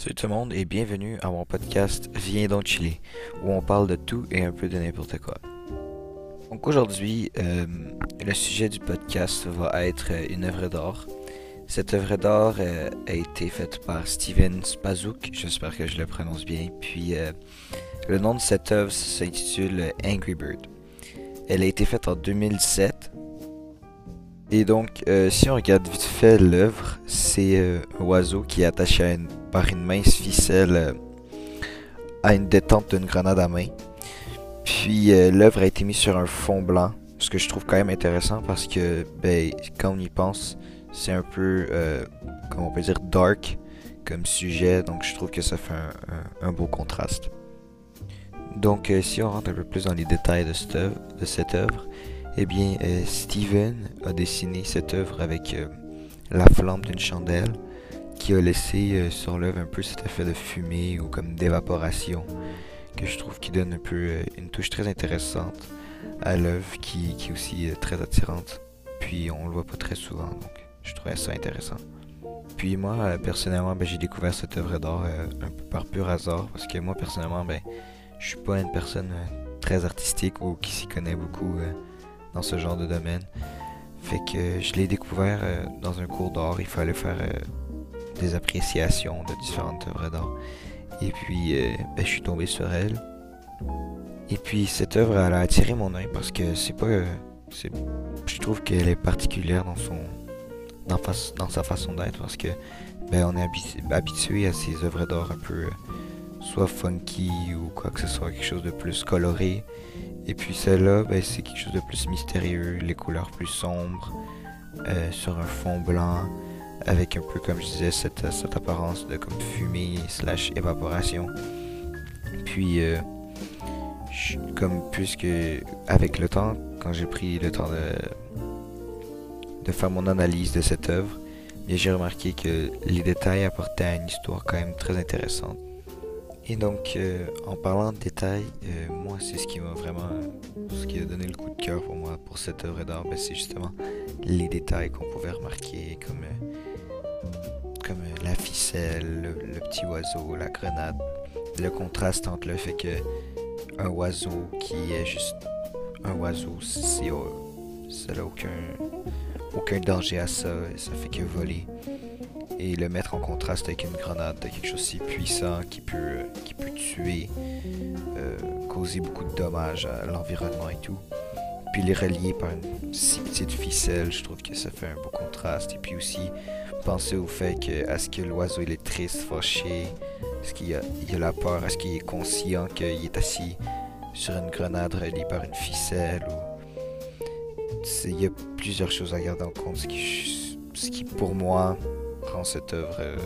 Salut tout le monde et bienvenue à mon podcast Viens donc chiller, où on parle de tout et un peu de n'importe quoi. Donc aujourd'hui, euh, le sujet du podcast va être une œuvre d'art. Cette œuvre d'art euh, a été faite par Steven Spazouk, j'espère que je le prononce bien. Puis euh, le nom de cette œuvre s'intitule Angry Bird. Elle a été faite en 2007 et donc, euh, si on regarde vite fait l'œuvre, c'est euh, un oiseau qui est attaché par une mince ficelle euh, à une détente d'une grenade à main. Puis l'œuvre a été mise sur un fond blanc, ce que je trouve quand même intéressant parce que, ben, quand on y pense, c'est un peu, comment on peut dire, dark comme sujet, donc je trouve que ça fait un, beau contraste. Donc, si on rentre un peu plus dans les détails de cette de cette œuvre eh bien, euh, Steven a dessiné cette œuvre avec euh, la flamme d'une chandelle qui a laissé euh, sur l'œuvre un peu cet effet de fumée ou comme d'évaporation que je trouve qui donne un peu une touche très intéressante à l'œuvre qui, qui, est aussi très attirante. Puis on le voit pas très souvent, donc je trouvais ça intéressant. Puis moi, personnellement, ben, j'ai découvert cette œuvre d'art un peu par pur hasard parce que moi, personnellement, ben, je suis pas une personne très artistique ou qui s'y connaît beaucoup dans ce genre de domaine. Fait que je l'ai découvert euh, dans un cours d'art. Il fallait faire euh, des appréciations de différentes œuvres d'art. Et puis, euh, ben, je suis tombé sur elle. Et puis, cette œuvre, elle a attiré mon œil parce que c'est pas. je trouve qu'elle est particulière dans son. Dans, dans sa façon d'être parce que ben, on est habitué à ces œuvres d'art un peu soit funky ou quoi que ce soit, quelque chose de plus coloré. Et puis celle-là, ben, c'est quelque chose de plus mystérieux, les couleurs plus sombres, euh, sur un fond blanc, avec un peu, comme je disais, cette, apparence de fumée slash évaporation. Puis, euh, comme puisque avec le temps, quand j'ai pris le temps de, de faire mon analyse de cette œuvre, j'ai remarqué que les détails apportaient à une histoire quand même très intéressante. Et donc, euh, en parlant de détails, euh, moi, c'est ce qui m'a vraiment, ce qui a donné le coup de cœur pour moi pour cette œuvre d'art, ben, c'est justement les détails qu'on pouvait remarquer, comme, euh, comme la ficelle, le, petit oiseau, la grenade, le contraste entre le fait que un oiseau qui est juste un oiseau, ça n'a aucun, aucun danger à ça, ça fait que voler et le mettre en contraste avec une grenade, quelque chose si puissant qui peut, qui peut tuer, euh, causer beaucoup de dommages à l'environnement et tout. Puis les relier par une si petite ficelle, je trouve que ça fait un beau contraste. Et puis aussi, penser au fait que est-ce que l'oiseau est triste, fâché, est-ce qu'il a, il a la peur, est-ce qu'il est conscient qu'il est assis sur une grenade reliée par une ficelle. Il y a plusieurs choses à garder en compte, ce ce qui pour moi rend cette œuvre euh,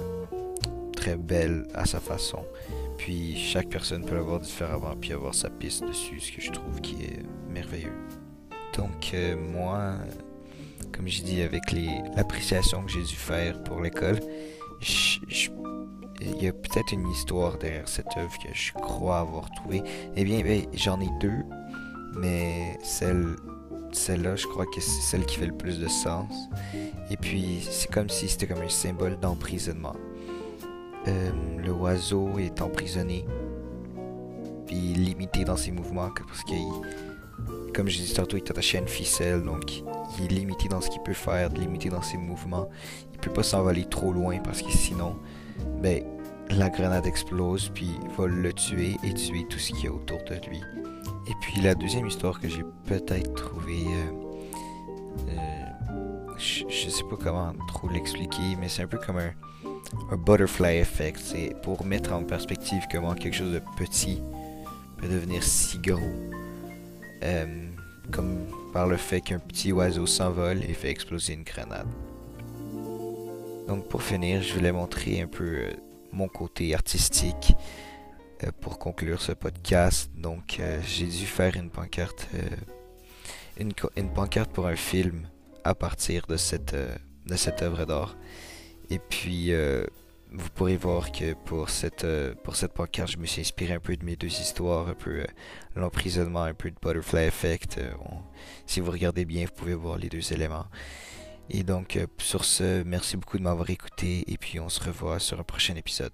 très belle à sa façon. Puis chaque personne peut l'avoir différemment, puis avoir sa piste dessus, ce que je trouve qui est merveilleux. Donc euh, moi, comme j'ai dit avec l'appréciation que j'ai dû faire pour l'école, il y a peut-être une histoire derrière cette œuvre que je crois avoir trouvée. Eh bien, ben, j'en ai deux, mais celle celle-là, je crois que c'est celle qui fait le plus de sens. Et puis, c'est comme si c'était comme un symbole d'emprisonnement. Euh, le oiseau est emprisonné, puis limité dans ses mouvements, parce qu'il, comme je disais tantôt, il est attaché à une ficelle, donc il est limité dans ce qu'il peut faire, limité dans ses mouvements. Il peut pas s'envoler trop loin, parce que sinon, ben, la grenade explose, puis va le tuer et tuer tout ce qu'il y a autour de lui. Et puis la deuxième histoire que j'ai peut-être trouvée, euh, euh, je, sais pas comment trop l'expliquer, mais c'est un peu comme un, butterfly effect. C'est pour mettre en perspective comment quelque chose de petit peut devenir si gros. Euh, comme par le fait qu'un petit oiseau s'envole et fait exploser une grenade. Donc pour finir, je voulais montrer un peu mon côté artistique pour conclure ce podcast. Donc, euh, j'ai dû faire une pancarte, euh, une, une, pancarte pour un film à partir de cette, de cette œuvre d'art. Et puis, vous pourrez voir que pour cette, pour cette pancarte, je me suis inspiré un peu de mes deux histoires, un peu l'emprisonnement, un peu de Butterfly Effect. si vous regardez bien, vous pouvez voir les deux éléments. Et donc, sur ce, merci beaucoup de m'avoir écouté et puis on se revoit sur un prochain épisode.